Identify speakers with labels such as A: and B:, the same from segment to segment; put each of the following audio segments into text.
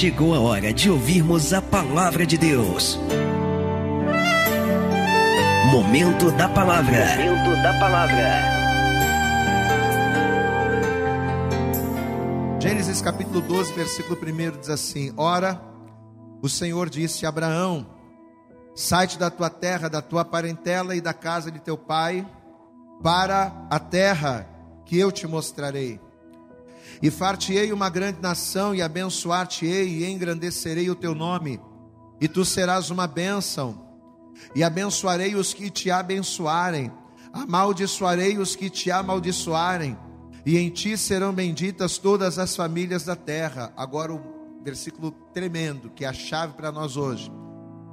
A: chegou a hora de ouvirmos a palavra de Deus. Momento da palavra. Momento da palavra.
B: Gênesis capítulo 12, versículo 1 diz assim: Ora, o Senhor disse a Abraão: Sai-te da tua terra, da tua parentela e da casa de teu pai, para a terra que eu te mostrarei. E far-te-ei uma grande nação, e abençoar-te-ei, e engrandecerei o teu nome, e tu serás uma bênção e abençoarei os que te abençoarem, amaldiçoarei os que te amaldiçoarem, e em ti serão benditas todas as famílias da terra. Agora o versículo tremendo, que é a chave para nós hoje.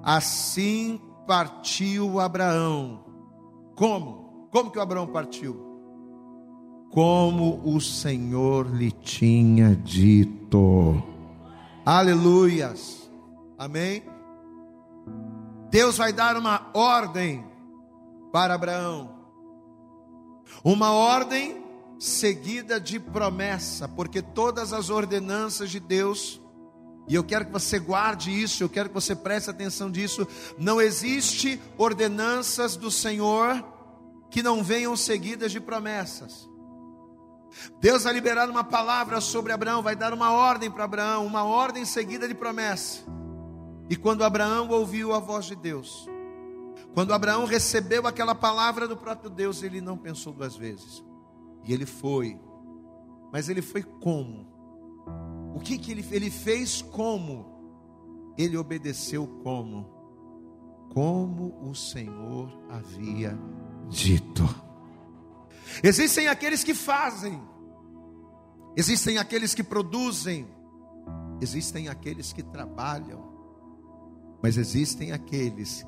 B: Assim partiu Abraão. Como? Como que o Abraão partiu? Como o Senhor lhe tinha dito. Aleluias. Amém. Deus vai dar uma ordem para Abraão. Uma ordem seguida de promessa, porque todas as ordenanças de Deus, e eu quero que você guarde isso, eu quero que você preste atenção disso, não existe ordenanças do Senhor que não venham seguidas de promessas. Deus vai liberar uma palavra sobre Abraão, vai dar uma ordem para Abraão, uma ordem seguida de promessa. E quando Abraão ouviu a voz de Deus, quando Abraão recebeu aquela palavra do próprio Deus, ele não pensou duas vezes. E ele foi. Mas ele foi como? O que, que ele, ele fez como? Ele obedeceu como? Como o Senhor havia dito. Existem aqueles que fazem, existem aqueles que produzem, existem aqueles que trabalham, mas existem aqueles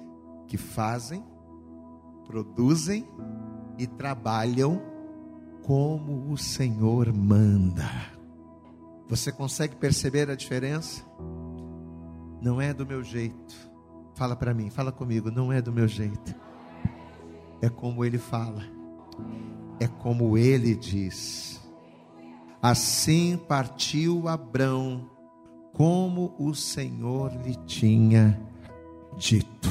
B: que fazem, produzem e trabalham como o Senhor manda. Você consegue perceber a diferença? Não é do meu jeito. Fala para mim, fala comigo, não é do meu jeito. É como ele fala. É como ele diz. Assim partiu Abrão como o Senhor lhe tinha dito.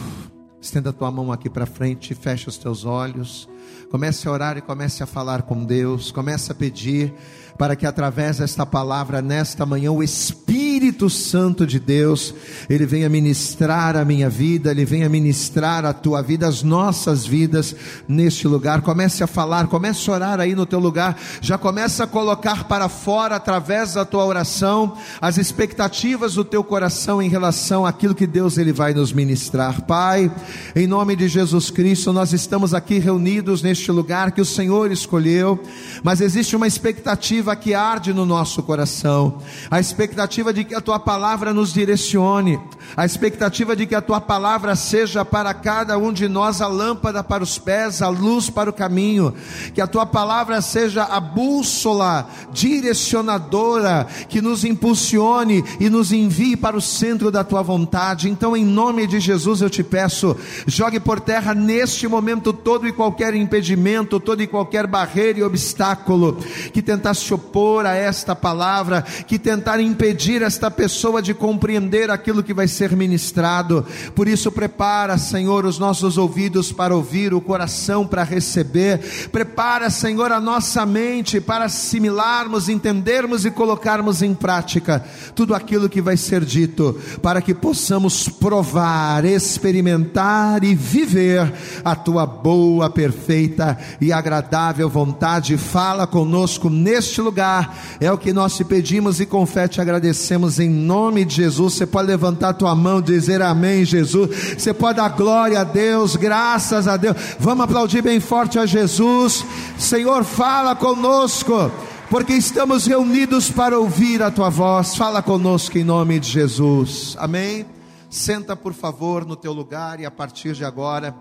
B: Estenda a tua mão aqui para frente, fecha os teus olhos. Comece a orar e comece a falar com Deus. Comece a pedir para que através desta palavra, nesta manhã, o Espírito Santo de Deus, ele venha ministrar a minha vida, ele venha ministrar a tua vida, as nossas vidas neste lugar. Comece a falar, comece a orar aí no teu lugar, já comece a colocar para fora, através da tua oração, as expectativas do teu coração em relação àquilo que Deus ele vai nos ministrar. Pai, em nome de Jesus Cristo, nós estamos aqui reunidos neste lugar que o Senhor escolheu, mas existe uma expectativa expectativa que arde no nosso coração, a expectativa de que a tua palavra nos direcione, a expectativa de que a tua palavra seja para cada um de nós a lâmpada para os pés, a luz para o caminho, que a tua palavra seja a bússola direcionadora que nos impulsione e nos envie para o centro da tua vontade. Então, em nome de Jesus, eu te peço, jogue por terra neste momento todo e qualquer impedimento, todo e qualquer barreira e obstáculo que tentasse opor a esta palavra, que tentar impedir esta pessoa de compreender aquilo que vai ser ministrado. Por isso, prepara, Senhor, os nossos ouvidos para ouvir, o coração para receber. Prepara, Senhor, a nossa mente para assimilarmos, entendermos e colocarmos em prática tudo aquilo que vai ser dito, para que possamos provar, experimentar e viver a tua boa, perfeita e agradável vontade. Fala conosco neste lugar. É o que nós te pedimos e com fé te agradecemos em nome de Jesus. Você pode levantar tua mão dizer amém, Jesus. Você pode dar glória a Deus, graças a Deus. Vamos aplaudir bem forte a Jesus. Senhor, fala conosco porque estamos reunidos para ouvir a tua voz. Fala conosco em nome de Jesus. Amém. Senta, por favor, no teu lugar e a partir de agora,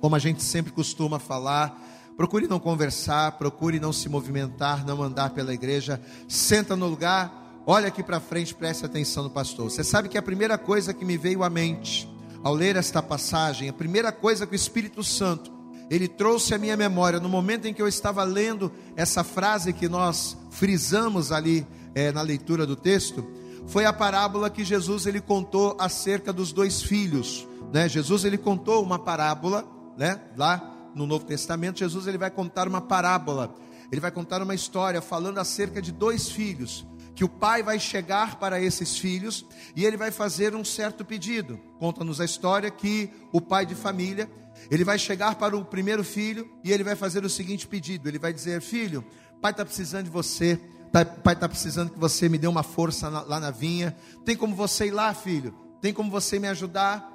B: como a gente sempre costuma falar, Procure não conversar, procure não se movimentar, não andar pela igreja. Senta no lugar, olha aqui para frente, preste atenção no pastor. Você sabe que a primeira coisa que me veio à mente ao ler esta passagem, a primeira coisa que o Espírito Santo ele trouxe à minha memória no momento em que eu estava lendo essa frase que nós frisamos ali é, na leitura do texto, foi a parábola que Jesus ele contou acerca dos dois filhos, né? Jesus ele contou uma parábola, né? Lá no Novo Testamento, Jesus ele vai contar uma parábola. Ele vai contar uma história falando acerca de dois filhos, que o pai vai chegar para esses filhos e ele vai fazer um certo pedido. Conta-nos a história que o pai de família, ele vai chegar para o primeiro filho e ele vai fazer o seguinte pedido: ele vai dizer, filho, pai está precisando de você, tá, pai está precisando que você me dê uma força lá na vinha. Tem como você ir lá, filho? Tem como você me ajudar?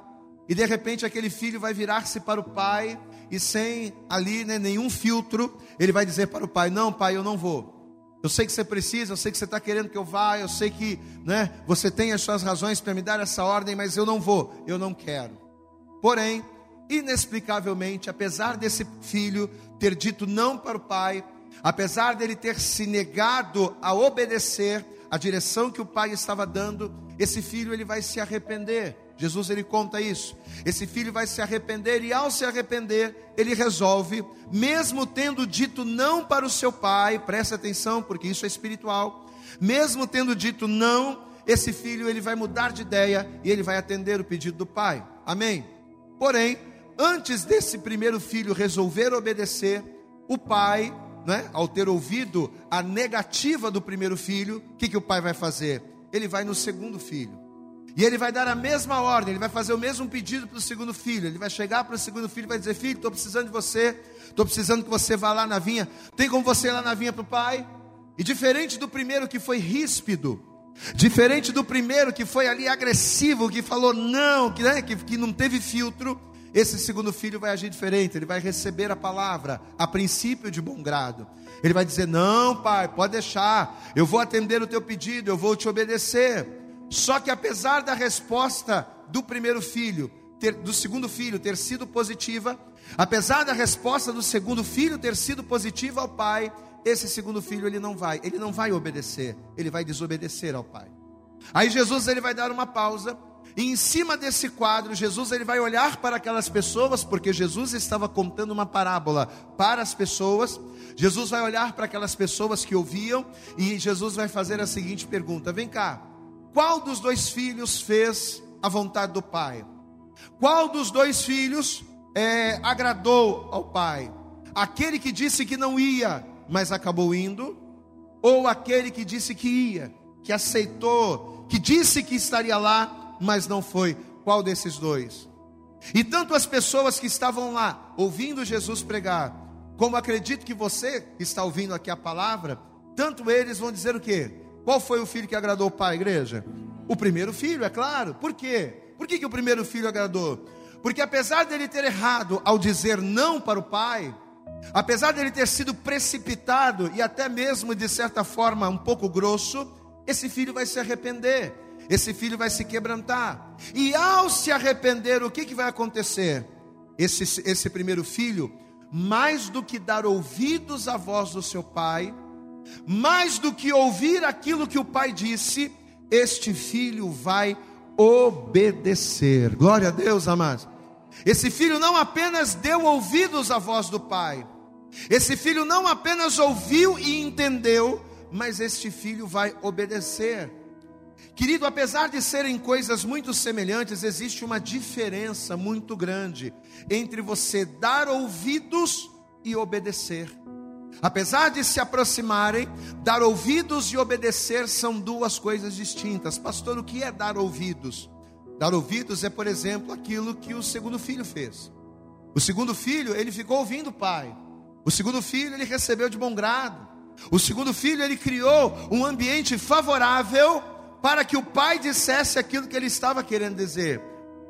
B: E de repente aquele filho vai virar-se para o pai e sem ali né, nenhum filtro, ele vai dizer para o pai: Não, pai, eu não vou. Eu sei que você precisa, eu sei que você está querendo que eu vá, eu sei que né, você tem as suas razões para me dar essa ordem, mas eu não vou, eu não quero. Porém, inexplicavelmente, apesar desse filho ter dito não para o pai, apesar dele ter se negado a obedecer a direção que o pai estava dando, esse filho ele vai se arrepender. Jesus ele conta isso. Esse filho vai se arrepender e ao se arrepender, ele resolve, mesmo tendo dito não para o seu pai, preste atenção, porque isso é espiritual. Mesmo tendo dito não, esse filho ele vai mudar de ideia e ele vai atender o pedido do pai. Amém. Porém, antes desse primeiro filho resolver obedecer, o pai, né, ao ter ouvido a negativa do primeiro filho, o que, que o pai vai fazer? Ele vai no segundo filho. E ele vai dar a mesma ordem, ele vai fazer o mesmo pedido para o segundo filho. Ele vai chegar para o segundo filho e vai dizer: Filho, estou precisando de você, estou precisando que você vá lá na vinha. Tem como você ir lá na vinha para o pai? E diferente do primeiro que foi ríspido, diferente do primeiro que foi ali agressivo, que falou não, que, né, que, que não teve filtro, esse segundo filho vai agir diferente, ele vai receber a palavra, a princípio de bom grado. Ele vai dizer: Não, pai, pode deixar, eu vou atender o teu pedido, eu vou te obedecer. Só que apesar da resposta do primeiro filho, ter, do segundo filho ter sido positiva, apesar da resposta do segundo filho ter sido positiva ao pai, esse segundo filho ele não vai, ele não vai obedecer, ele vai desobedecer ao pai. Aí Jesus ele vai dar uma pausa e em cima desse quadro, Jesus ele vai olhar para aquelas pessoas, porque Jesus estava contando uma parábola para as pessoas. Jesus vai olhar para aquelas pessoas que ouviam e Jesus vai fazer a seguinte pergunta: Vem cá, qual dos dois filhos fez a vontade do pai? Qual dos dois filhos é, agradou ao pai? Aquele que disse que não ia, mas acabou indo? Ou aquele que disse que ia, que aceitou, que disse que estaria lá, mas não foi? Qual desses dois? E tanto as pessoas que estavam lá ouvindo Jesus pregar, como acredito que você está ouvindo aqui a palavra, tanto eles vão dizer o quê? Qual foi o filho que agradou o pai, igreja? O primeiro filho, é claro. Por quê? Por que, que o primeiro filho agradou? Porque apesar dele ter errado ao dizer não para o pai, apesar dele ter sido precipitado e até mesmo de certa forma um pouco grosso, esse filho vai se arrepender, esse filho vai se quebrantar. E ao se arrepender, o que, que vai acontecer? Esse, esse primeiro filho, mais do que dar ouvidos à voz do seu pai, mais do que ouvir aquilo que o pai disse, este filho vai obedecer. Glória a Deus, amados. Esse filho não apenas deu ouvidos à voz do pai, esse filho não apenas ouviu e entendeu, mas este filho vai obedecer. Querido, apesar de serem coisas muito semelhantes, existe uma diferença muito grande entre você dar ouvidos e obedecer. Apesar de se aproximarem, dar ouvidos e obedecer são duas coisas distintas. Pastor, o que é dar ouvidos? Dar ouvidos é, por exemplo, aquilo que o segundo filho fez. O segundo filho, ele ficou ouvindo o pai. O segundo filho, ele recebeu de bom grado. O segundo filho, ele criou um ambiente favorável para que o pai dissesse aquilo que ele estava querendo dizer.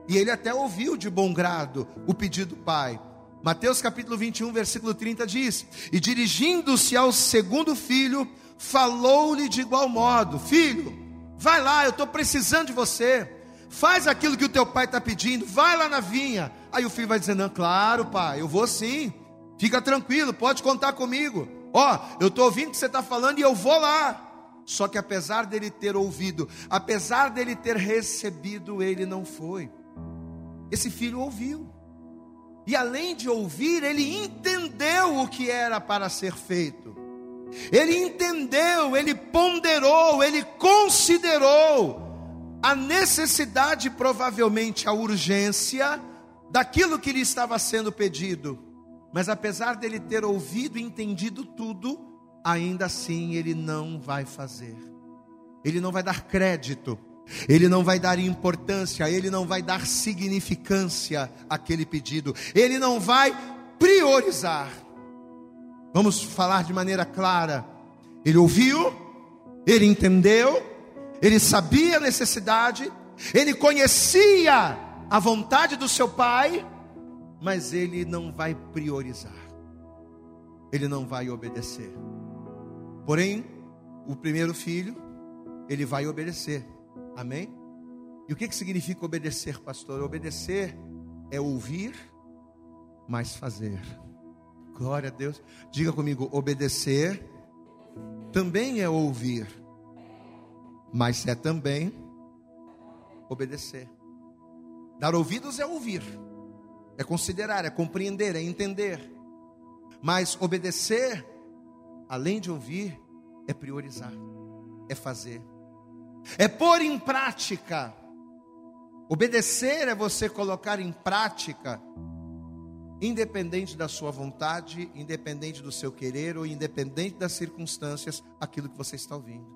B: E ele até ouviu de bom grado o pedido do pai. Mateus capítulo 21, versículo 30 diz: E dirigindo-se ao segundo filho, falou-lhe de igual modo: Filho, vai lá, eu estou precisando de você. Faz aquilo que o teu pai está pedindo, vai lá na vinha. Aí o filho vai dizer: Não, claro, pai, eu vou sim. Fica tranquilo, pode contar comigo. Ó, oh, eu estou ouvindo o que você está falando e eu vou lá. Só que apesar dele ter ouvido, apesar dele ter recebido, ele não foi. Esse filho ouviu. E além de ouvir, ele entendeu o que era para ser feito. Ele entendeu, ele ponderou, ele considerou a necessidade, provavelmente a urgência daquilo que lhe estava sendo pedido. Mas apesar dele ter ouvido e entendido tudo, ainda assim ele não vai fazer. Ele não vai dar crédito, ele não vai dar importância, ele não vai dar significância àquele pedido, ele não vai priorizar. Vamos falar de maneira clara. Ele ouviu, ele entendeu, ele sabia a necessidade, ele conhecia a vontade do seu pai, mas ele não vai priorizar, ele não vai obedecer. Porém, o primeiro filho, ele vai obedecer, amém? E o que, que significa obedecer, pastor? Obedecer é ouvir, mas fazer. Glória a Deus. Diga comigo: obedecer também é ouvir, mas é também obedecer. Dar ouvidos é ouvir, é considerar, é compreender, é entender. Mas obedecer, além de ouvir, é priorizar, é fazer, é pôr em prática. Obedecer é você colocar em prática independente da sua vontade, independente do seu querer ou independente das circunstâncias, aquilo que você está ouvindo.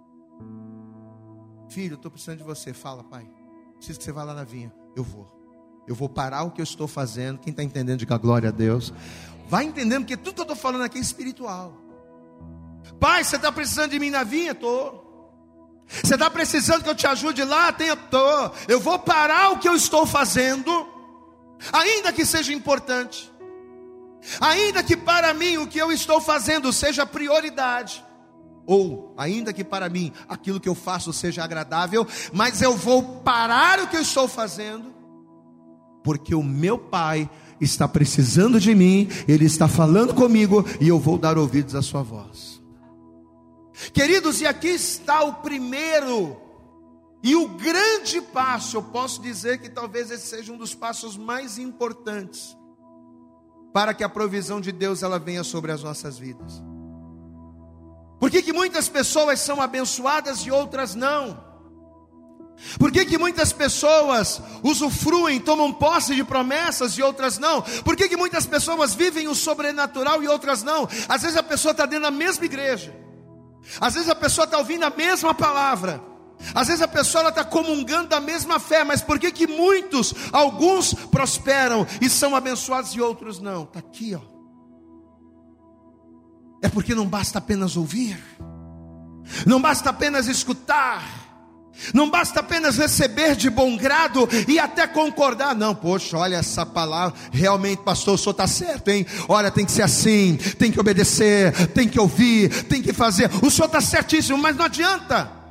B: Filho, estou precisando de você. Fala, pai. Preciso que você vá lá na vinha. Eu vou. Eu vou parar o que eu estou fazendo. Quem está entendendo, diga glória a Deus. Vai entendendo, porque tudo que eu estou falando aqui é espiritual. Pai, você está precisando de mim na vinha? Estou. Você está precisando que eu te ajude lá? Tenho, estou. Eu vou parar o que eu estou fazendo, ainda que seja importante. Ainda que para mim o que eu estou fazendo seja prioridade, ou ainda que para mim aquilo que eu faço seja agradável, mas eu vou parar o que eu estou fazendo, porque o meu Pai está precisando de mim, Ele está falando comigo e eu vou dar ouvidos à Sua voz. Queridos, e aqui está o primeiro e o grande passo, eu posso dizer que talvez esse seja um dos passos mais importantes para que a provisão de Deus ela venha sobre as nossas vidas. Por que, que muitas pessoas são abençoadas e outras não? Por que, que muitas pessoas usufruem, tomam posse de promessas e outras não? Por que, que muitas pessoas vivem o sobrenatural e outras não? Às vezes a pessoa está dentro da mesma igreja, às vezes a pessoa está ouvindo a mesma palavra, às vezes a pessoa está comungando da mesma fé, mas por que que muitos, alguns prosperam e são abençoados e outros não? Está aqui, ó. É porque não basta apenas ouvir, não basta apenas escutar, não basta apenas receber de bom grado e até concordar. Não, poxa, olha essa palavra. Realmente, pastor, o senhor está certo, hein? Olha, tem que ser assim, tem que obedecer, tem que ouvir, tem que fazer. O senhor está certíssimo, mas não adianta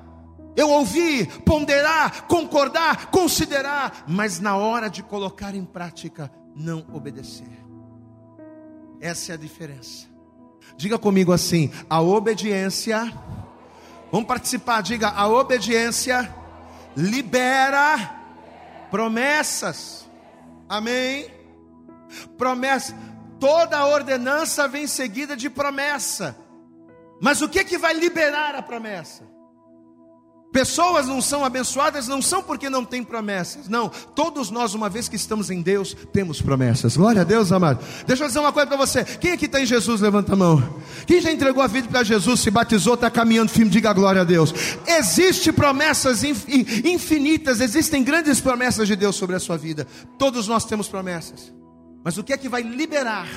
B: eu ouvi, ponderar, concordar, considerar, mas na hora de colocar em prática, não obedecer. Essa é a diferença. Diga comigo assim: a obediência, vamos participar, diga, a obediência libera promessas. Amém? Promessa, toda ordenança vem seguida de promessa. Mas o que que vai liberar a promessa? Pessoas não são abençoadas, não são porque não têm promessas. Não, todos nós, uma vez que estamos em Deus, temos promessas. Glória a Deus, amado. Deixa eu dizer uma coisa para você. Quem aqui está em Jesus, levanta a mão. Quem já entregou a vida para Jesus, se batizou, está caminhando firme, diga glória a Deus. Existem promessas infinitas, existem grandes promessas de Deus sobre a sua vida. Todos nós temos promessas. Mas o que é que vai liberar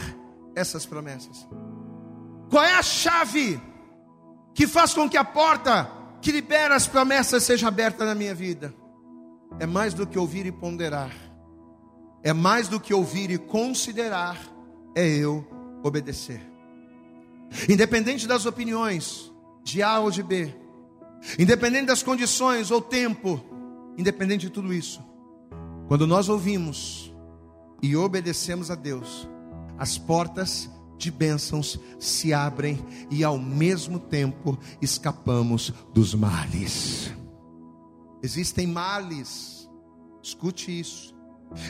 B: essas promessas? Qual é a chave que faz com que a porta que libera as promessas seja aberta na minha vida. É mais do que ouvir e ponderar. É mais do que ouvir e considerar. É eu obedecer. Independente das opiniões, de A ou de B. Independente das condições ou tempo. Independente de tudo isso. Quando nós ouvimos e obedecemos a Deus, as portas de bênçãos se abrem e ao mesmo tempo escapamos dos males. Existem males, escute isso.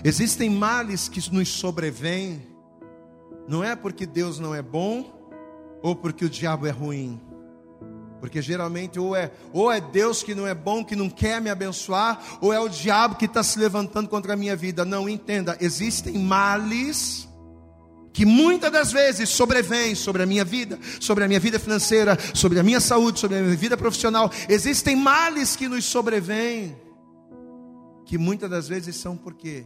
B: Existem males que nos sobrevêm, não é porque Deus não é bom, ou porque o diabo é ruim. Porque geralmente ou é, ou é Deus que não é bom, que não quer me abençoar, ou é o diabo que está se levantando contra a minha vida. Não, entenda, existem males que muitas das vezes sobrevêm sobre a minha vida, sobre a minha vida financeira, sobre a minha saúde, sobre a minha vida profissional. Existem males que nos sobrevêm, que muitas das vezes são por quê?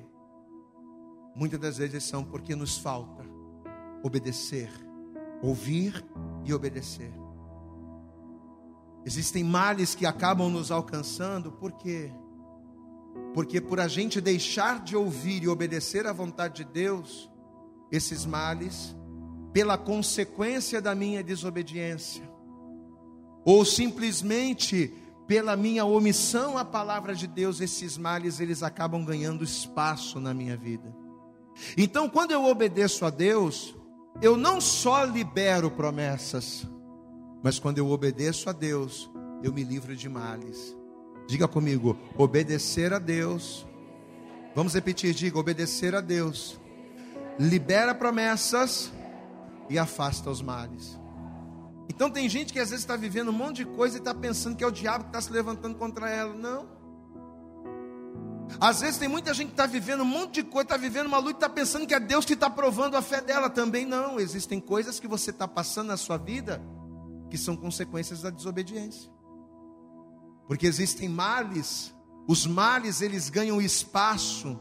B: Muitas das vezes são porque nos falta obedecer, ouvir e obedecer. Existem males que acabam nos alcançando, por quê? Porque por a gente deixar de ouvir e obedecer à vontade de Deus, esses males pela consequência da minha desobediência, ou simplesmente pela minha omissão à palavra de Deus, esses males eles acabam ganhando espaço na minha vida. Então, quando eu obedeço a Deus, eu não só libero promessas, mas quando eu obedeço a Deus, eu me livro de males. Diga comigo, obedecer a Deus. Vamos repetir, diga, obedecer a Deus libera promessas e afasta os males. Então tem gente que às vezes está vivendo um monte de coisa e está pensando que é o diabo que está se levantando contra ela. Não. Às vezes tem muita gente que está vivendo um monte de coisa, está vivendo uma luta está pensando que é Deus que está provando a fé dela. Também não. Existem coisas que você está passando na sua vida que são consequências da desobediência. Porque existem males, os males eles ganham espaço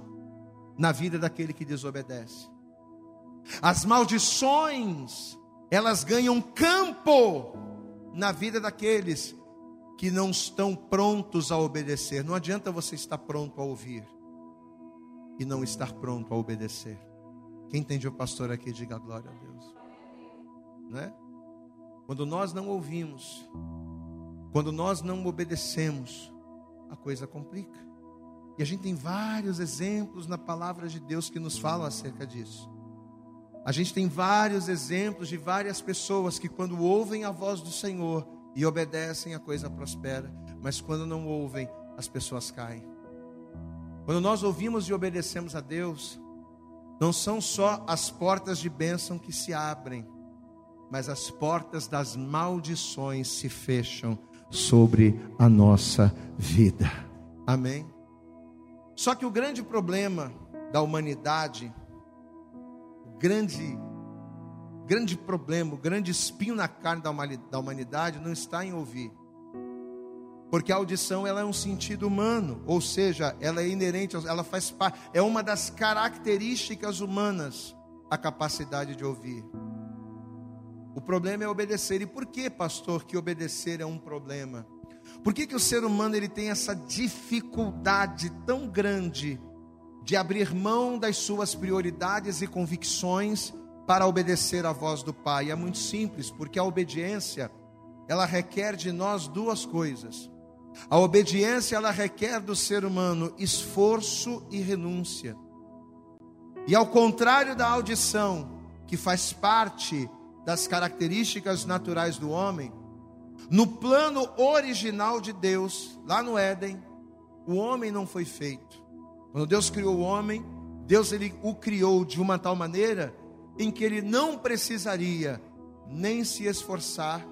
B: na vida daquele que desobedece. As maldições, elas ganham campo na vida daqueles que não estão prontos a obedecer. Não adianta você estar pronto a ouvir e não estar pronto a obedecer. Quem entende o pastor aqui, diga glória a Deus. Né? Quando nós não ouvimos, quando nós não obedecemos, a coisa complica. E a gente tem vários exemplos na palavra de Deus que nos falam acerca disso. A gente tem vários exemplos de várias pessoas que, quando ouvem a voz do Senhor e obedecem, a coisa prospera, mas quando não ouvem, as pessoas caem. Quando nós ouvimos e obedecemos a Deus, não são só as portas de bênção que se abrem, mas as portas das maldições se fecham sobre a nossa vida. Amém? Só que o grande problema da humanidade grande grande problema, o grande espinho na carne da humanidade não está em ouvir. Porque a audição ela é um sentido humano, ou seja, ela é inerente, ela faz parte, é uma das características humanas a capacidade de ouvir. O problema é obedecer. E por que, pastor, que obedecer é um problema? Por que, que o ser humano ele tem essa dificuldade tão grande de abrir mão das suas prioridades e convicções para obedecer à voz do Pai. É muito simples, porque a obediência, ela requer de nós duas coisas. A obediência, ela requer do ser humano esforço e renúncia. E ao contrário da audição, que faz parte das características naturais do homem, no plano original de Deus, lá no Éden, o homem não foi feito quando Deus criou o homem, Deus ele o criou de uma tal maneira em que ele não precisaria nem se esforçar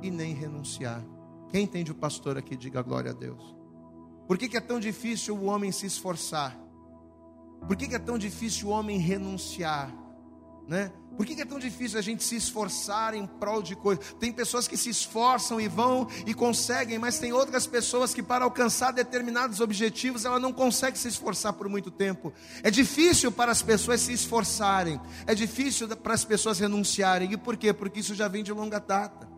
B: e nem renunciar. Quem entende o pastor aqui, diga glória a Deus. Por que, que é tão difícil o homem se esforçar? Por que, que é tão difícil o homem renunciar? Né? Por que é tão difícil a gente se esforçar em prol de coisas? Tem pessoas que se esforçam e vão e conseguem, mas tem outras pessoas que, para alcançar determinados objetivos, ela não consegue se esforçar por muito tempo. É difícil para as pessoas se esforçarem, é difícil para as pessoas renunciarem. E por quê? Porque isso já vem de longa data.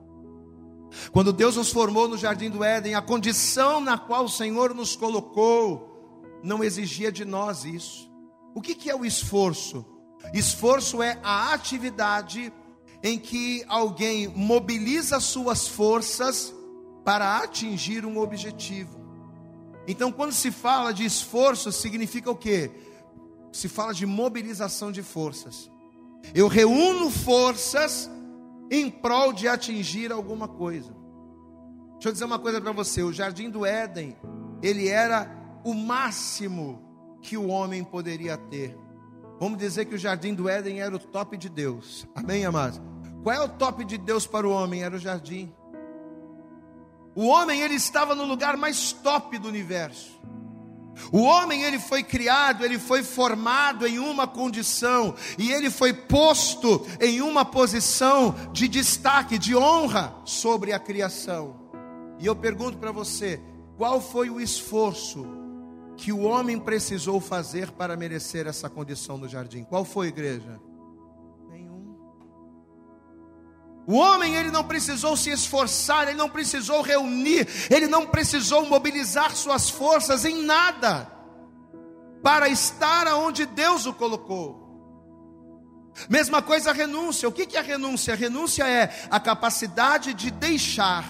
B: Quando Deus nos formou no jardim do Éden, a condição na qual o Senhor nos colocou não exigia de nós isso. O que, que é o esforço? Esforço é a atividade em que alguém mobiliza suas forças para atingir um objetivo. Então, quando se fala de esforço, significa o quê? Se fala de mobilização de forças. Eu reúno forças em prol de atingir alguma coisa. Deixa eu dizer uma coisa para você: o jardim do Éden, ele era o máximo que o homem poderia ter. Vamos dizer que o jardim do Éden era o top de Deus. Amém, amados? Qual é o top de Deus para o homem? Era o jardim. O homem ele estava no lugar mais top do universo. O homem ele foi criado, ele foi formado em uma condição e ele foi posto em uma posição de destaque, de honra sobre a criação. E eu pergunto para você, qual foi o esforço que o homem precisou fazer para merecer essa condição no jardim? Qual foi, igreja? O homem ele não precisou se esforçar, ele não precisou reunir, ele não precisou mobilizar suas forças em nada para estar aonde Deus o colocou. Mesma coisa a renúncia. O que é a renúncia? A renúncia é a capacidade de deixar.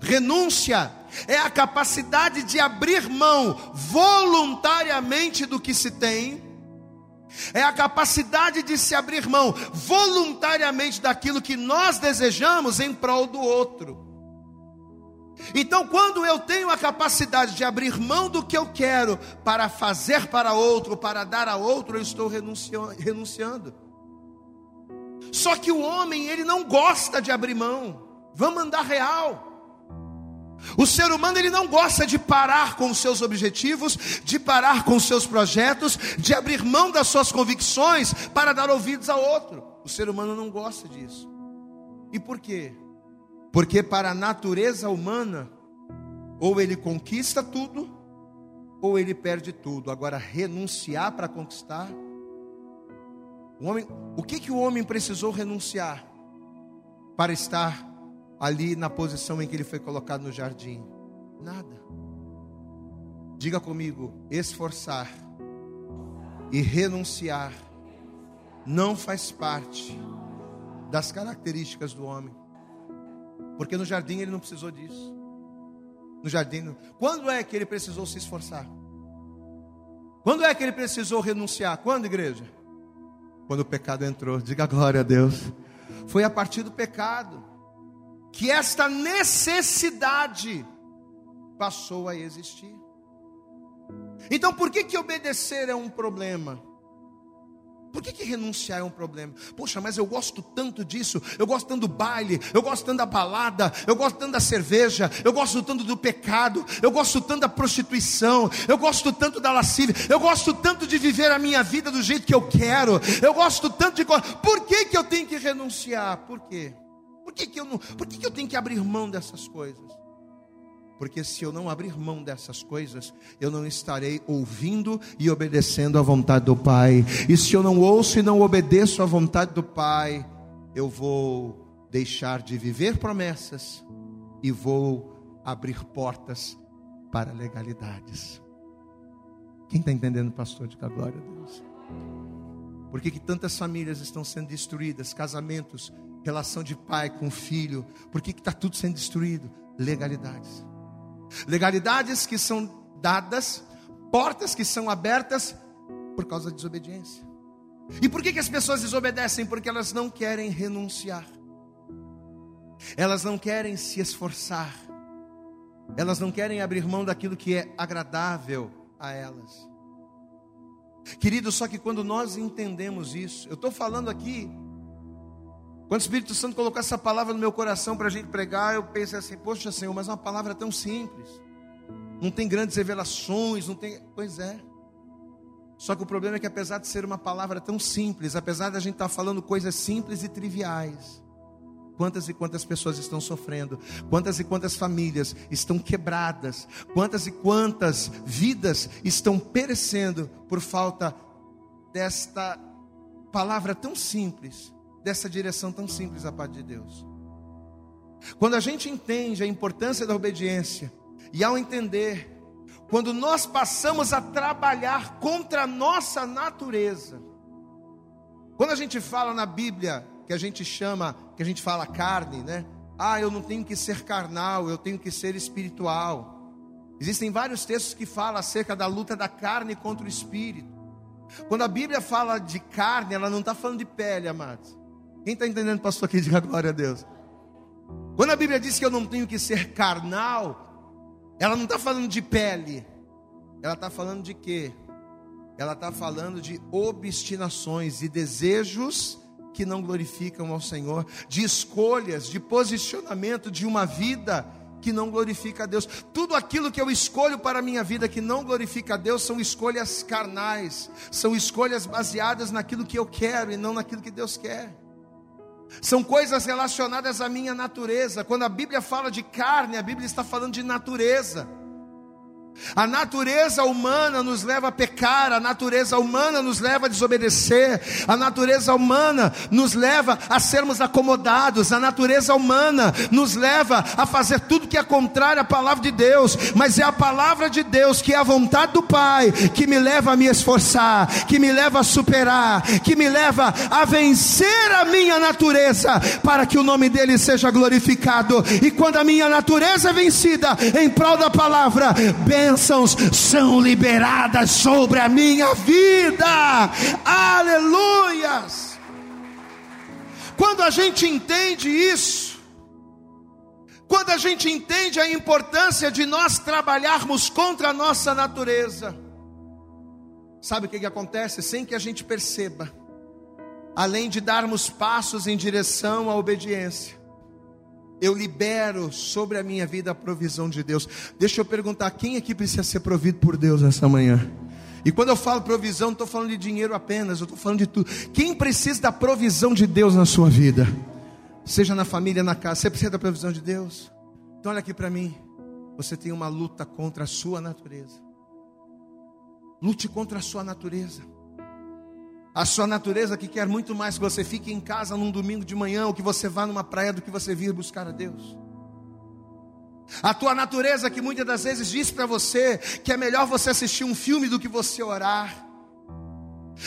B: Renúncia é a capacidade de abrir mão voluntariamente do que se tem é a capacidade de se abrir mão voluntariamente daquilo que nós desejamos em prol do outro. Então, quando eu tenho a capacidade de abrir mão do que eu quero para fazer para outro, para dar a outro, eu estou renunciando. Só que o homem, ele não gosta de abrir mão. Vamos andar real. O ser humano ele não gosta de parar com os seus objetivos, de parar com os seus projetos, de abrir mão das suas convicções para dar ouvidos a outro. O ser humano não gosta disso. E por quê? Porque para a natureza humana, ou ele conquista tudo, ou ele perde tudo. Agora renunciar para conquistar, o homem, o que que o homem precisou renunciar para estar ali na posição em que ele foi colocado no jardim? Nada. Diga comigo: esforçar e renunciar não faz parte das características do homem. Porque no jardim ele não precisou disso. No jardim, quando é que ele precisou se esforçar? Quando é que ele precisou renunciar? Quando, igreja? Quando o pecado entrou. Diga glória a Deus. Foi a partir do pecado que esta necessidade passou a existir. Então, por que que obedecer é um problema? Por que, que renunciar é um problema? Poxa, mas eu gosto tanto disso, eu gosto tanto do baile, eu gosto tanto da balada, eu gosto tanto da cerveja, eu gosto tanto do pecado, eu gosto tanto da prostituição, eu gosto tanto da lascívia, eu gosto tanto de viver a minha vida do jeito que eu quero, eu gosto tanto de. Por que, que eu tenho que renunciar? Por quê? Por que, que, eu, não, por que, que eu tenho que abrir mão dessas coisas? Porque se eu não abrir mão dessas coisas, eu não estarei ouvindo e obedecendo à vontade do Pai. E se eu não ouço e não obedeço à vontade do Pai, eu vou deixar de viver promessas e vou abrir portas para legalidades. Quem está entendendo, pastor? De glória a Deus. Por que, que tantas famílias estão sendo destruídas, casamentos relação de pai com filho. Por que está tudo sendo destruído? Legalidades. Legalidades que são dadas, portas que são abertas por causa da desobediência. E por que, que as pessoas desobedecem? Porque elas não querem renunciar, elas não querem se esforçar, elas não querem abrir mão daquilo que é agradável a elas. Querido, só que quando nós entendemos isso, eu estou falando aqui quando o Espírito Santo colocou essa palavra no meu coração para a gente pregar, eu pensei assim: Poxa, Senhor, mas é uma palavra tão simples. Não tem grandes revelações, não tem. Pois é. Só que o problema é que, apesar de ser uma palavra tão simples, apesar de a gente estar tá falando coisas simples e triviais, quantas e quantas pessoas estão sofrendo, quantas e quantas famílias estão quebradas, quantas e quantas vidas estão perecendo por falta desta palavra tão simples dessa direção tão simples a parte de Deus. Quando a gente entende a importância da obediência, e ao entender, quando nós passamos a trabalhar contra a nossa natureza, quando a gente fala na Bíblia, que a gente chama, que a gente fala carne, né? Ah, eu não tenho que ser carnal, eu tenho que ser espiritual. Existem vários textos que falam acerca da luta da carne contra o espírito. Quando a Bíblia fala de carne, ela não está falando de pele, amados. Quem está entendendo, pastor, aqui, diga glória a Deus. Quando a Bíblia diz que eu não tenho que ser carnal, ela não está falando de pele, ela está falando de quê? Ela está falando de obstinações e desejos que não glorificam ao Senhor, de escolhas, de posicionamento de uma vida que não glorifica a Deus. Tudo aquilo que eu escolho para a minha vida que não glorifica a Deus são escolhas carnais, são escolhas baseadas naquilo que eu quero e não naquilo que Deus quer. São coisas relacionadas à minha natureza. Quando a Bíblia fala de carne, a Bíblia está falando de natureza. A natureza humana nos leva a pecar, a natureza humana nos leva a desobedecer, a natureza humana nos leva a sermos acomodados, a natureza humana nos leva a fazer tudo que é contrário à palavra de Deus, mas é a palavra de Deus, que é a vontade do Pai, que me leva a me esforçar, que me leva a superar, que me leva a vencer a minha natureza, para que o nome dele seja glorificado, e quando a minha natureza é vencida em prol da palavra, bem bênçãos são liberadas sobre a minha vida. Aleluias! Quando a gente entende isso, quando a gente entende a importância de nós trabalharmos contra a nossa natureza, sabe o que, que acontece? Sem que a gente perceba, além de darmos passos em direção à obediência, eu libero sobre a minha vida a provisão de Deus. Deixa eu perguntar: quem aqui precisa ser provido por Deus essa manhã? E quando eu falo provisão, não estou falando de dinheiro apenas, eu estou falando de tudo. Quem precisa da provisão de Deus na sua vida? Seja na família, na casa, você precisa da provisão de Deus? Então olha aqui para mim. Você tem uma luta contra a sua natureza. Lute contra a sua natureza. A sua natureza que quer muito mais que você fique em casa num domingo de manhã ou que você vá numa praia do que você vir buscar a Deus. A tua natureza que muitas das vezes diz para você que é melhor você assistir um filme do que você orar.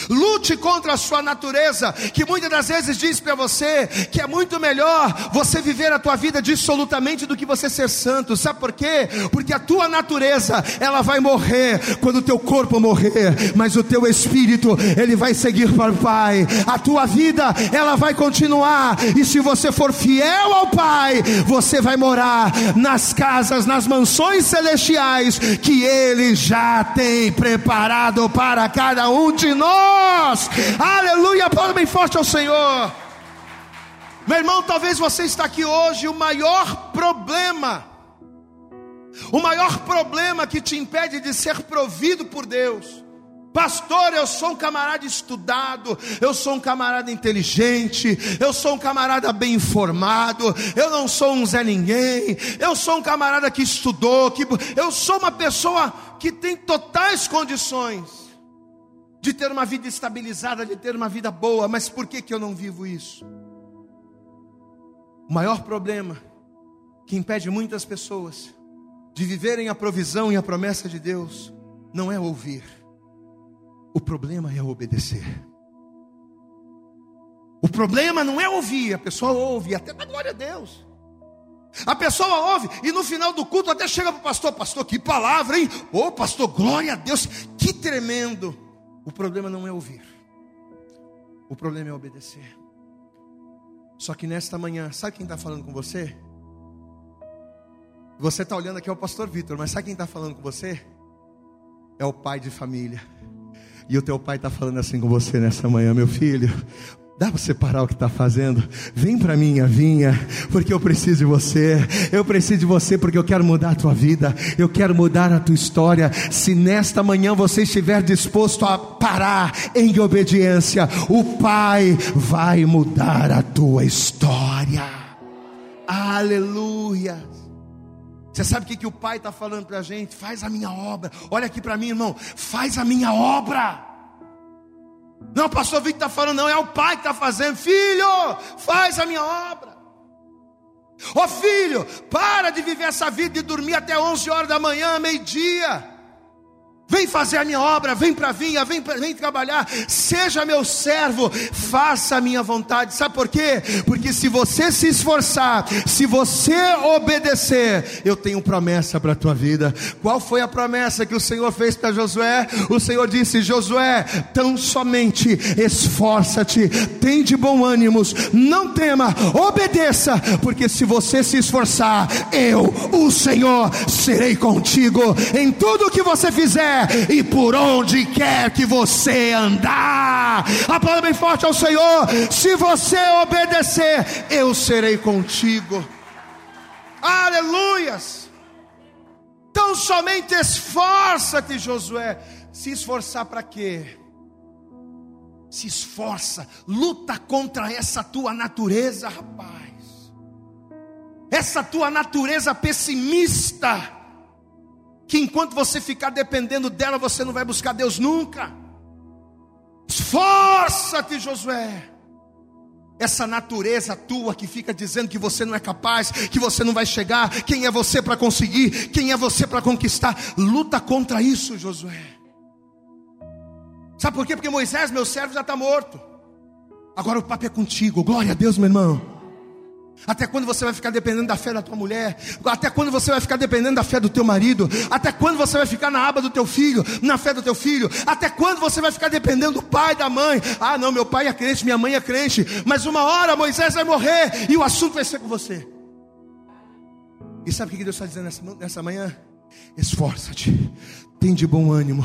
B: Lute contra a sua natureza, que muitas das vezes diz para você que é muito melhor você viver a tua vida dissolutamente do que você ser santo. Sabe por quê? Porque a tua natureza, ela vai morrer quando o teu corpo morrer, mas o teu espírito, ele vai seguir para o Pai. A tua vida, ela vai continuar. E se você for fiel ao Pai, você vai morar nas casas, nas mansões celestiais que ele já tem preparado para cada um de nós nós. Aleluia, aplauda bem forte ao Senhor. Meu irmão, talvez você está aqui hoje, o maior problema, o maior problema que te impede de ser provido por Deus. Pastor, eu sou um camarada estudado, eu sou um camarada inteligente, eu sou um camarada bem informado, eu não sou um Zé Ninguém, eu sou um camarada que estudou, que, eu sou uma pessoa que tem totais condições de ter uma vida estabilizada, de ter uma vida boa, mas por que, que eu não vivo isso? O maior problema que impede muitas pessoas de viverem a provisão e a promessa de Deus não é ouvir, o problema é obedecer. O problema não é ouvir, a pessoa ouve, até da glória a Deus. A pessoa ouve e no final do culto até chega para o pastor, pastor, que palavra, hein? Ô oh, pastor, glória a Deus, que tremendo. O problema não é ouvir, o problema é obedecer. Só que nesta manhã, sabe quem está falando com você? Você está olhando aqui é o pastor Vitor, mas sabe quem está falando com você? É o pai de família. E o teu pai está falando assim com você nessa manhã, meu filho. Dá para você parar o que está fazendo? Vem para minha vinha, porque eu preciso de você. Eu preciso de você porque eu quero mudar a tua vida. Eu quero mudar a tua história. Se nesta manhã você estiver disposto a parar em obediência, o Pai vai mudar a tua história. Aleluia. Você sabe o que, que o Pai está falando para a gente? Faz a minha obra. Olha aqui para mim, irmão. Faz a minha obra. Não, pastor Vitor está falando, não, é o pai que está fazendo. Filho, faz a minha obra. Ô oh, filho, para de viver essa vida de dormir até 11 horas da manhã, meio-dia. Vem fazer a minha obra, vem para a vinha, vem, vem trabalhar, seja meu servo, faça a minha vontade. Sabe por quê? Porque se você se esforçar, se você obedecer, eu tenho promessa para a tua vida. Qual foi a promessa que o Senhor fez para Josué? O Senhor disse: Josué, tão somente esforça-te, tem de bom ânimo, não tema, obedeça, porque se você se esforçar, eu, o Senhor, serei contigo em tudo o que você fizer e por onde quer que você andar. Aplauda bem forte ao Senhor. Se você obedecer, eu serei contigo. Aleluias. Então somente esforça-te, Josué. Se esforçar para quê? Se esforça, luta contra essa tua natureza, rapaz. Essa tua natureza pessimista, que enquanto você ficar dependendo dela, você não vai buscar Deus nunca. Esforça-te, Josué essa natureza tua que fica dizendo que você não é capaz, que você não vai chegar, quem é você para conseguir, quem é você para conquistar, luta contra isso, Josué. Sabe por quê? Porque Moisés, meu servo, já está morto. Agora o papo é contigo, glória a Deus, meu irmão. Até quando você vai ficar dependendo da fé da tua mulher? Até quando você vai ficar dependendo da fé do teu marido? Até quando você vai ficar na aba do teu filho, na fé do teu filho? Até quando você vai ficar dependendo do pai, da mãe? Ah, não, meu pai é crente, minha mãe é crente, mas uma hora Moisés vai morrer e o assunto vai ser com você. E sabe o que Deus está dizendo nessa, manhã? Esforça-te, tem de bom ânimo,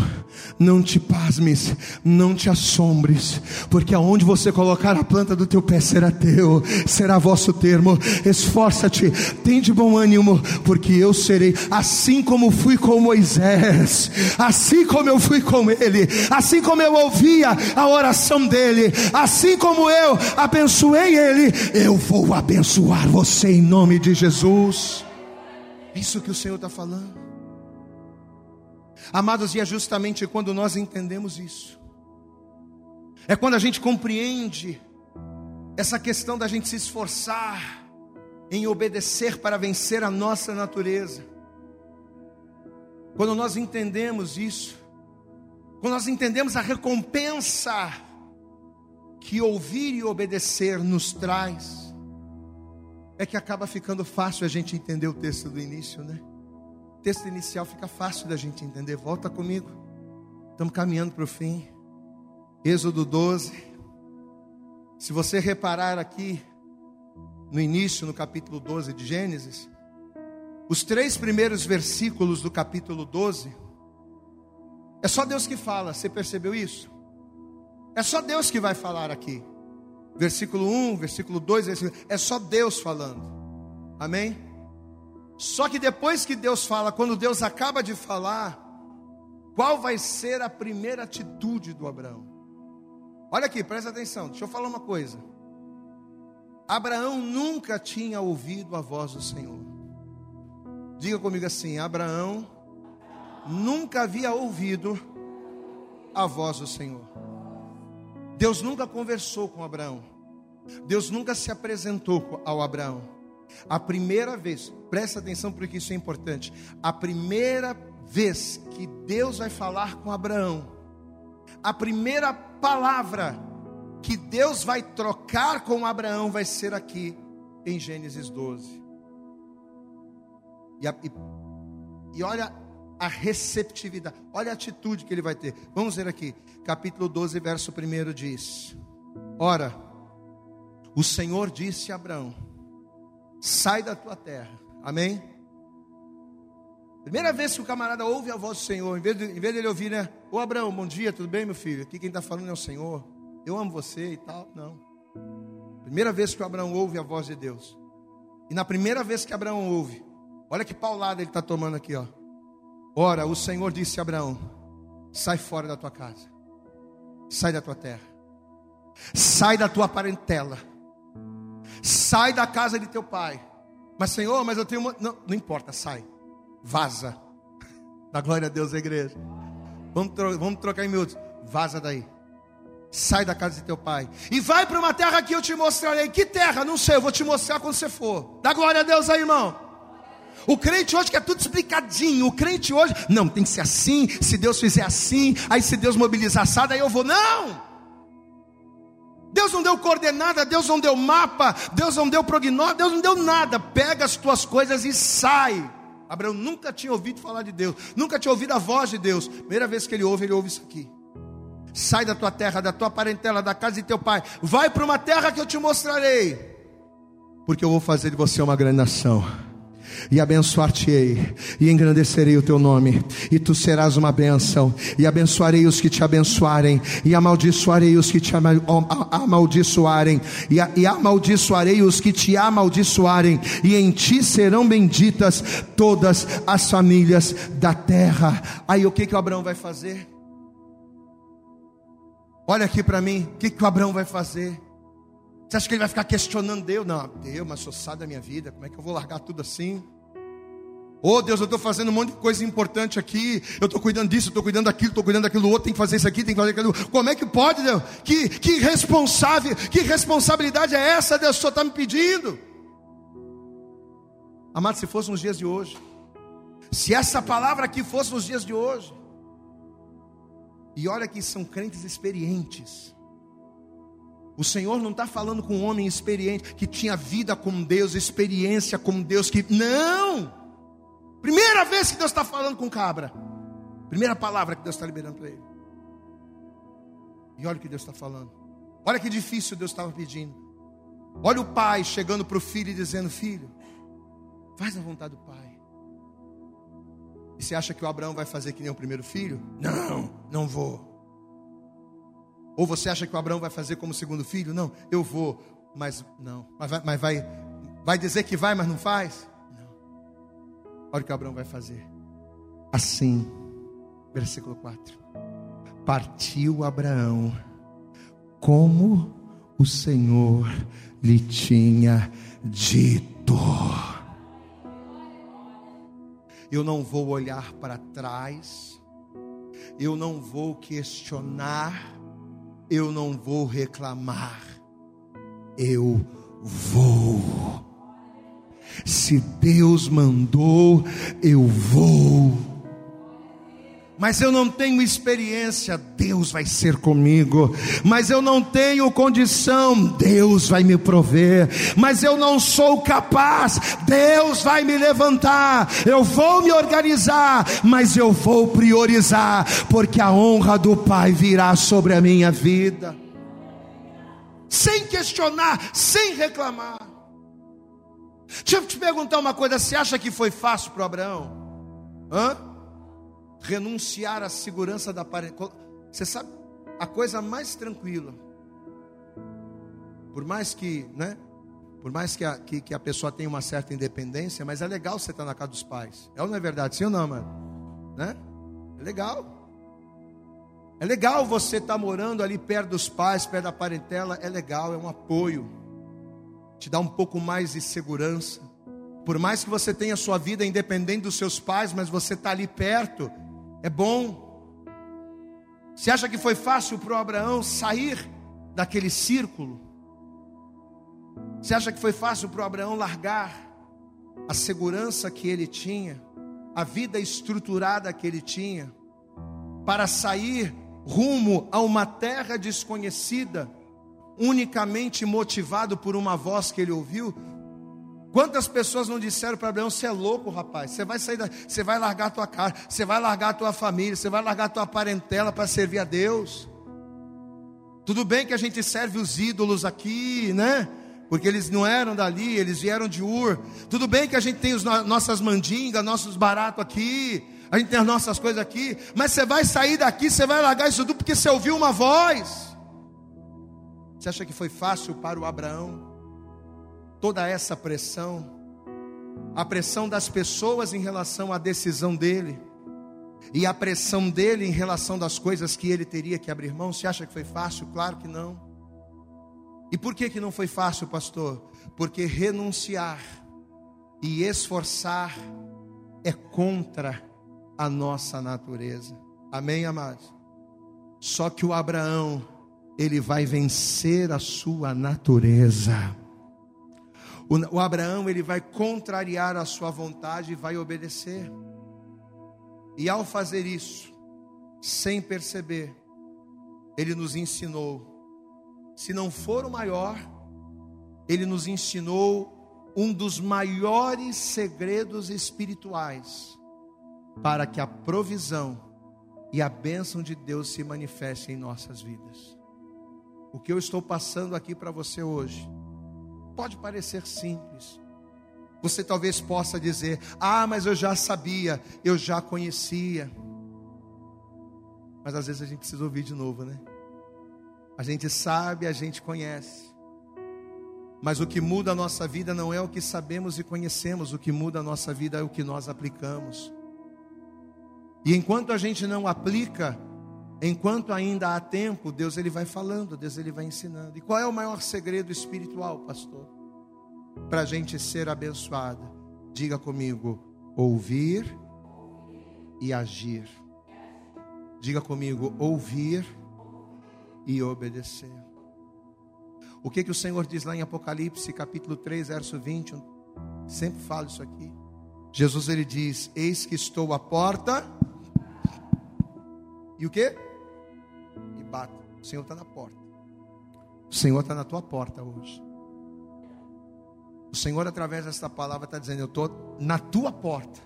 B: não te pasmes, não te assombres, porque aonde você colocar a planta do teu pé será teu, será vosso termo. Esforça-te, tem de bom ânimo, porque eu serei assim como fui com Moisés, assim como eu fui com ele, assim como eu ouvia a oração dele, assim como eu abençoei ele, eu vou abençoar você em nome de Jesus. É isso que o Senhor está falando. Amados, e é justamente quando nós entendemos isso, é quando a gente compreende essa questão da gente se esforçar em obedecer para vencer a nossa natureza. Quando nós entendemos isso, quando nós entendemos a recompensa que ouvir e obedecer nos traz, é que acaba ficando fácil a gente entender o texto do início, né? Texto inicial fica fácil da gente entender. Volta comigo. Estamos caminhando para o fim. Êxodo 12. Se você reparar aqui, no início, no capítulo 12 de Gênesis, os três primeiros versículos do capítulo 12, é só Deus que fala, você percebeu isso? É só Deus que vai falar aqui. Versículo 1, versículo 2, versículo... é só Deus falando. Amém? Só que depois que Deus fala, quando Deus acaba de falar, qual vai ser a primeira atitude do Abraão? Olha aqui, presta atenção, deixa eu falar uma coisa. Abraão nunca tinha ouvido a voz do Senhor. Diga comigo assim: Abraão nunca havia ouvido a voz do Senhor. Deus nunca conversou com Abraão. Deus nunca se apresentou ao Abraão. A primeira vez, presta atenção porque isso é importante. A primeira vez que Deus vai falar com Abraão, a primeira palavra que Deus vai trocar com Abraão vai ser aqui em Gênesis 12. E, a, e, e olha a receptividade, olha a atitude que ele vai ter. Vamos ver aqui, capítulo 12, verso 1 diz: Ora, o Senhor disse a Abraão: sai da tua terra. Amém? Primeira vez que o camarada ouve a voz do Senhor, em vez de, em vez ouvir, né? Ô Abraão, bom dia, tudo bem, meu filho? Aqui quem está falando é o Senhor. Eu amo você e tal. Não. Primeira vez que o Abraão ouve a voz de Deus. E na primeira vez que Abraão ouve, olha que paulada ele está tomando aqui, ó. Ora, o Senhor disse a Abraão: sai fora da tua casa, sai da tua terra, sai da tua parentela sai da casa de teu pai. Mas, Senhor, mas eu tenho uma. Não, não importa, sai. Vaza. Da glória a Deus, a igreja. Vamos, tro... Vamos trocar em minutos. Vaza daí. Sai da casa de teu pai. E vai para uma terra que eu te mostrarei. Que terra? Não sei, eu vou te mostrar quando você for. Dá glória a Deus aí, irmão. O crente hoje quer tudo explicadinho. O crente hoje, não, tem que ser assim. Se Deus fizer assim, aí se Deus mobilizar assado, aí eu vou. Não! Deus não deu coordenada, Deus não deu mapa, Deus não deu prognóstico, Deus não deu nada. Pega as tuas coisas e sai. Abraão nunca tinha ouvido falar de Deus, nunca tinha ouvido a voz de Deus. Primeira vez que ele ouve, ele ouve isso aqui. Sai da tua terra, da tua parentela, da casa de teu pai. Vai para uma terra que eu te mostrarei. Porque eu vou fazer de você uma grande nação. E abençoar-te-ei, e engrandecerei o teu nome, e tu serás uma bênção, e abençoarei os que te abençoarem, e amaldiçoarei os que te amaldiçoarem, e, e amaldiçoarei os que te amaldiçoarem, e em ti serão benditas todas as famílias da terra. Aí o que que o Abraão vai fazer? Olha aqui para mim, o que que o Abraão vai fazer? Você acha que ele vai ficar questionando Deus? Não, Deus, mas sou sábio da minha vida, como é que eu vou largar tudo assim? Oh Deus, eu estou fazendo um monte de coisa importante aqui, eu estou cuidando disso, estou cuidando daquilo, estou cuidando daquilo outro, tem que fazer isso aqui, tem que fazer aquilo. Como é que pode, Deus? Que, que responsável, que responsabilidade é essa, Deus, o Senhor está me pedindo? Amado, se fosse nos dias de hoje, se essa palavra aqui fosse nos dias de hoje, e olha que são crentes experientes, o Senhor não está falando com um homem experiente que tinha vida com Deus, experiência com Deus, que não. Primeira vez que Deus está falando com cabra. Primeira palavra que Deus está liberando para ele. E olha o que Deus está falando. Olha que difícil Deus estava pedindo. Olha o pai chegando para o filho e dizendo: Filho, faz a vontade do pai. E você acha que o Abraão vai fazer que nem o primeiro filho? Não, não vou. Ou você acha que o Abraão vai fazer como segundo filho? Não, eu vou, mas não. Mas vai, mas vai, vai dizer que vai, mas não faz? Não. Olha o que Abraão vai fazer. Assim, versículo 4. Partiu Abraão, como o Senhor lhe tinha dito. Eu não vou olhar para trás, eu não vou questionar eu não vou reclamar, eu vou. Se Deus mandou, eu vou mas eu não tenho experiência, Deus vai ser comigo, mas eu não tenho condição, Deus vai me prover, mas eu não sou capaz, Deus vai me levantar, eu vou me organizar, mas eu vou priorizar, porque a honra do Pai virá sobre a minha vida, sem questionar, sem reclamar. Deixa eu te perguntar uma coisa: você acha que foi fácil para Abraão? Hã? Renunciar à segurança da parede. Você sabe, a coisa mais tranquila, por mais que, né? Por mais que a, que, que a pessoa tenha uma certa independência, mas é legal você estar na casa dos pais. É ou não é verdade? Sim ou não, mano? Né? É legal. É legal você estar morando ali perto dos pais, perto da parentela. É legal, é um apoio. Te dá um pouco mais de segurança. Por mais que você tenha sua vida independente dos seus pais, mas você está ali perto, é bom. Você acha que foi fácil para o Abraão sair daquele círculo? Você acha que foi fácil para o Abraão largar a segurança que ele tinha, a vida estruturada que ele tinha, para sair rumo a uma terra desconhecida, unicamente motivado por uma voz que ele ouviu? Quantas pessoas não disseram para Abraão: Você é louco, rapaz? Você vai sair, da, você vai largar a tua casa, você vai largar a tua família, você vai largar a tua parentela para servir a Deus. Tudo bem que a gente serve os ídolos aqui, né? Porque eles não eram dali, eles vieram de Ur. Tudo bem que a gente tem as nossas mandingas, nossos baratos aqui, a gente tem as nossas coisas aqui, mas você vai sair daqui, você vai largar isso tudo porque você ouviu uma voz. Você acha que foi fácil para o Abraão? Toda essa pressão, a pressão das pessoas em relação à decisão dele, e a pressão dele em relação das coisas que ele teria que abrir mão, você acha que foi fácil? Claro que não. E por que, que não foi fácil, pastor? Porque renunciar e esforçar é contra a nossa natureza. Amém, amados? Só que o Abraão, ele vai vencer a sua natureza. O, o Abraão ele vai contrariar a sua vontade e vai obedecer. E ao fazer isso, sem perceber, ele nos ensinou. Se não for o maior, ele nos ensinou um dos maiores segredos espirituais para que a provisão e a bênção de Deus se manifestem em nossas vidas. O que eu estou passando aqui para você hoje Pode parecer simples, Você talvez possa dizer: Ah, mas eu já sabia, eu já conhecia. Mas às vezes a gente precisa ouvir de novo, né? A gente sabe, a gente conhece. Mas o que muda a nossa vida não é o que sabemos e conhecemos, o que muda a nossa vida é o que nós aplicamos. E enquanto a gente não aplica, enquanto ainda há tempo, Deus ele vai falando, Deus ele vai ensinando. E qual é o maior segredo espiritual, pastor? Para a gente ser abençoado. Diga comigo: ouvir e agir. Diga comigo: ouvir e obedecer. O que, que o Senhor diz lá em Apocalipse, capítulo 3, verso 20? Eu sempre falo isso aqui. Jesus ele diz: Eis que estou à porta. E o que? Bato. O Senhor está na porta. O Senhor está na tua porta hoje. O Senhor, através desta palavra, está dizendo: Eu estou na tua porta.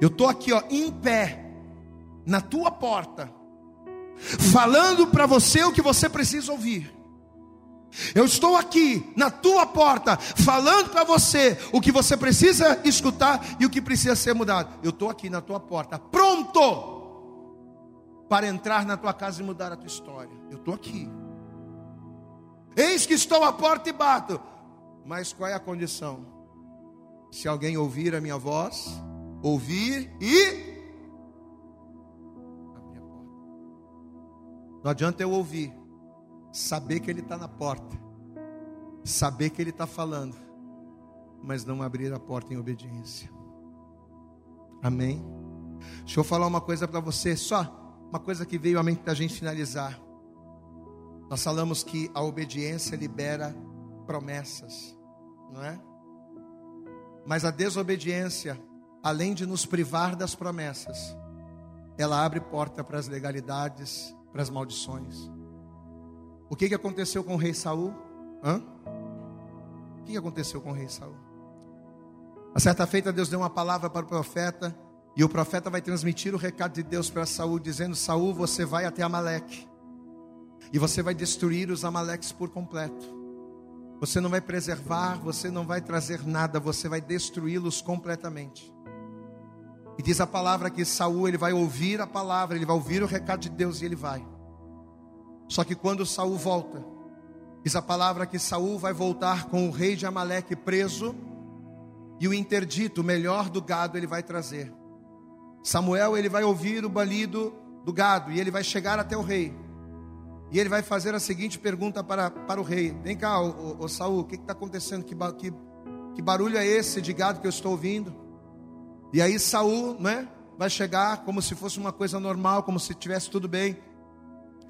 B: Eu estou aqui, ó, em pé, na tua porta, falando para você o que você precisa ouvir. Eu estou aqui na tua porta, falando para você o que você precisa escutar e o que precisa ser mudado. Eu estou aqui na tua porta, pronto para entrar na tua casa e mudar a tua história. Eu estou aqui. Eis que estou à porta e bato. Mas qual é a condição? Se alguém ouvir a minha voz, ouvir e abrir a porta. Não adianta eu ouvir saber que Ele está na porta, saber que Ele está falando, mas não abrir a porta em obediência. Amém? Deixa eu falar uma coisa para você, só uma coisa que veio à mente da gente finalizar. Nós falamos que a obediência libera promessas, não é? Mas a desobediência, além de nos privar das promessas, ela abre porta para as legalidades, para as maldições. O que, que aconteceu com o rei Saul? Hã? O que, que aconteceu com o rei Saul? A certa feita Deus deu uma palavra para o profeta e o profeta vai transmitir o recado de Deus para Saul, dizendo: Saul, você vai até Amaleque e você vai destruir os Amaleques por completo. Você não vai preservar, você não vai trazer nada, você vai destruí-los completamente. E diz a palavra que Saul ele vai ouvir a palavra, ele vai ouvir o recado de Deus e ele vai. Só que quando Saul volta, diz a palavra que Saul vai voltar com o rei de Amaleque preso e o interdito, o melhor do gado ele vai trazer. Samuel ele vai ouvir o balido do gado e ele vai chegar até o rei. E ele vai fazer a seguinte pergunta para, para o rei: Vem cá, ô, Saul, o que está acontecendo? Que, que, que barulho é esse de gado que eu estou ouvindo? E aí Saul, né, vai chegar como se fosse uma coisa normal, como se tivesse tudo bem.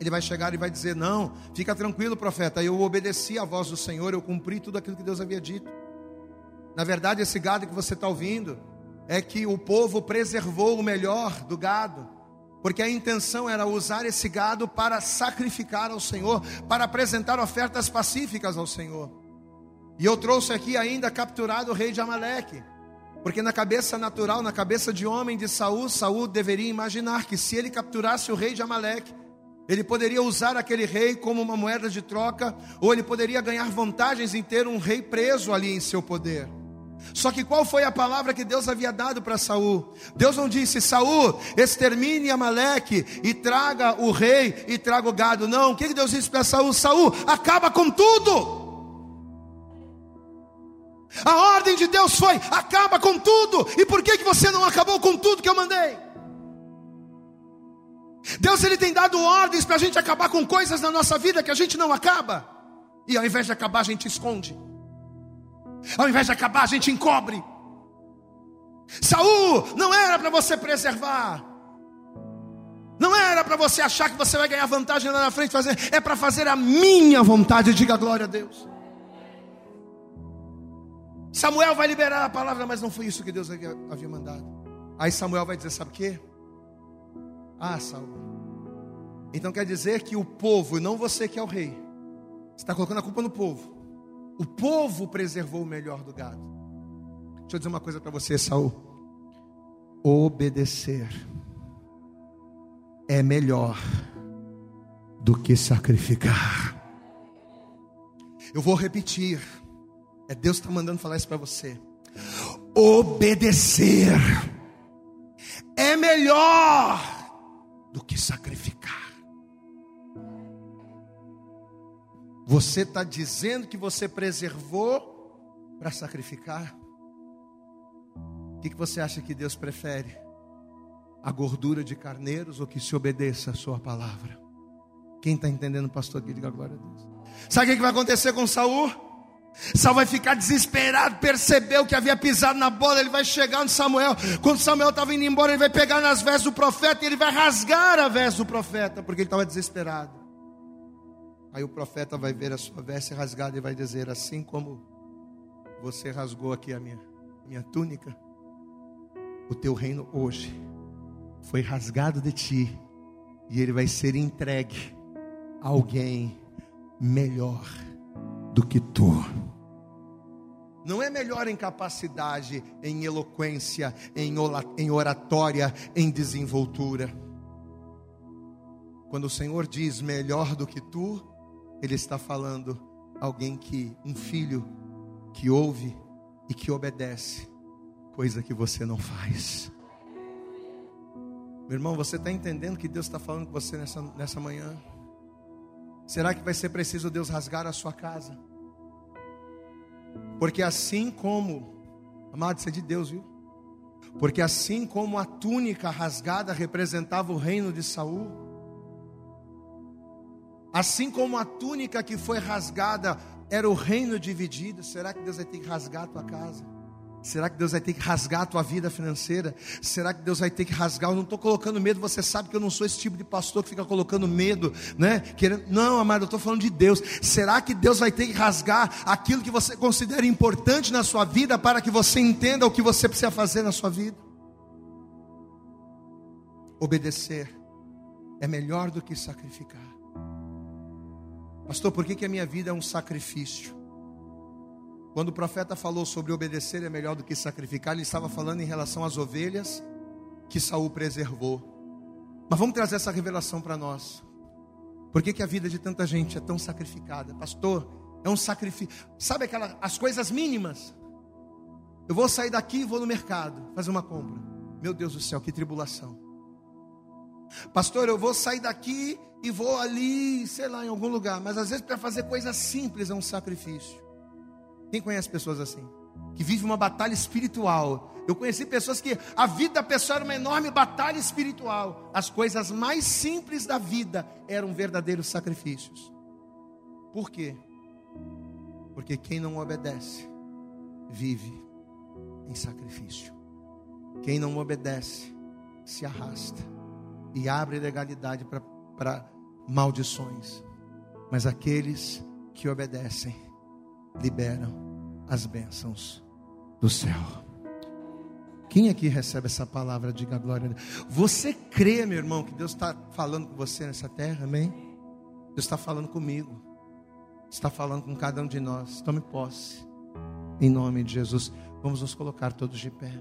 B: Ele vai chegar e vai dizer: Não, fica tranquilo, profeta. Eu obedeci à voz do Senhor, eu cumpri tudo aquilo que Deus havia dito. Na verdade, esse gado que você está ouvindo é que o povo preservou o melhor do gado, porque a intenção era usar esse gado para sacrificar ao Senhor, para apresentar ofertas pacíficas ao Senhor. E eu trouxe aqui ainda capturado o rei de Amaleque. Porque na cabeça natural, na cabeça de homem de Saul, Saul deveria imaginar que se ele capturasse o rei de Amaleque, ele poderia usar aquele rei como uma moeda de troca, ou ele poderia ganhar vantagens em ter um rei preso ali em seu poder. Só que qual foi a palavra que Deus havia dado para Saul? Deus não disse: Saul, extermine Amaleque e traga o rei e traga o gado. Não, o que Deus disse para Saul? Saul, acaba com tudo. A ordem de Deus foi: acaba com tudo. E por que, que você não acabou com tudo que eu mandei? Deus ele tem dado ordens para a gente acabar com coisas na nossa vida que a gente não acaba. E ao invés de acabar, a gente esconde. Ao invés de acabar, a gente encobre. Saul, não era para você preservar. Não era para você achar que você vai ganhar vantagem lá na frente fazer, é para fazer a minha vontade, diga glória a Deus. Samuel vai liberar a palavra, mas não foi isso que Deus havia, mandado. Aí Samuel vai dizer: Sabe o que? Ah, Saul. Então quer dizer que o povo, e não você que é o rei, está colocando a culpa no povo. O povo preservou o melhor do gado. Deixa eu dizer uma coisa para você, Saul. Obedecer é melhor do que sacrificar. Eu vou repetir. É Deus está mandando falar isso para você. Obedecer é melhor do que sacrificar. Você está dizendo que você preservou para sacrificar? O que, que você acha que Deus prefere? A gordura de carneiros ou que se obedeça a sua palavra? Quem está entendendo, pastor, diga glória a Deus. Sabe o que vai acontecer com Saul? Saul vai ficar desesperado, percebeu que havia pisado na bola, ele vai chegar no Samuel. Quando Samuel estava indo embora, ele vai pegar nas vestes do profeta e ele vai rasgar a veste do profeta, porque ele estava desesperado. Aí o profeta vai ver a sua veste rasgada e vai dizer: Assim como você rasgou aqui a minha, minha túnica, o teu reino hoje foi rasgado de ti, e ele vai ser entregue a alguém melhor do que tu. Não é melhor em capacidade, em eloquência, em oratória, em desenvoltura. Quando o Senhor diz melhor do que tu, Ele está falando alguém que, um filho que ouve e que obedece, coisa que você não faz. Meu irmão, você está entendendo que Deus está falando com você nessa, nessa manhã? Será que vai ser preciso Deus rasgar a sua casa? Porque assim como, amado, isso é de Deus, viu? Porque assim como a túnica rasgada representava o reino de Saul, assim como a túnica que foi rasgada era o reino dividido, será que Deus vai ter que rasgar a tua casa? Será que Deus vai ter que rasgar a tua vida financeira? Será que Deus vai ter que rasgar? Eu não estou colocando medo, você sabe que eu não sou esse tipo de pastor que fica colocando medo, né? Querendo... Não, amado, eu estou falando de Deus. Será que Deus vai ter que rasgar aquilo que você considera importante na sua vida para que você entenda o que você precisa fazer na sua vida? Obedecer é melhor do que sacrificar. Pastor, por que, que a minha vida é um sacrifício? Quando o profeta falou sobre obedecer é melhor do que sacrificar, ele estava falando em relação às ovelhas que Saul preservou. Mas vamos trazer essa revelação para nós. Por que, que a vida de tanta gente é tão sacrificada? Pastor, é um sacrifício. Sabe aquelas as coisas mínimas? Eu vou sair daqui e vou no mercado fazer uma compra. Meu Deus do céu, que tribulação. Pastor, eu vou sair daqui e vou ali, sei lá, em algum lugar. Mas às vezes para fazer coisas simples é um sacrifício. Quem conhece pessoas assim? Que vive uma batalha espiritual. Eu conheci pessoas que a vida da pessoa era uma enorme batalha espiritual. As coisas mais simples da vida eram verdadeiros sacrifícios. Por quê? Porque quem não obedece vive em sacrifício. Quem não obedece se arrasta e abre legalidade para maldições. Mas aqueles que obedecem liberam as bênçãos do céu. Quem aqui recebe essa palavra, diga a glória. Você crê, meu irmão, que Deus está falando com você nessa terra, amém? Deus está falando comigo, está falando com cada um de nós. Tome posse, em nome de Jesus. Vamos nos colocar todos de pé.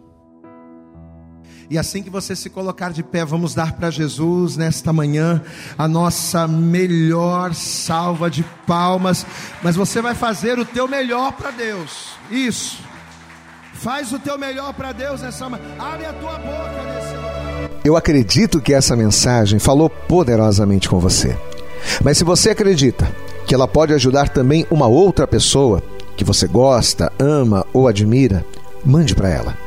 B: E assim que você se colocar de pé, vamos dar para Jesus nesta manhã a nossa melhor salva de palmas. Mas você vai fazer o teu melhor para Deus. Isso. Faz o teu melhor para Deus nessa manhã. Abre a tua boca nesse lugar.
C: Eu acredito que essa mensagem falou poderosamente com você. Mas se você acredita que ela pode ajudar também uma outra pessoa que você gosta, ama ou admira, mande para ela.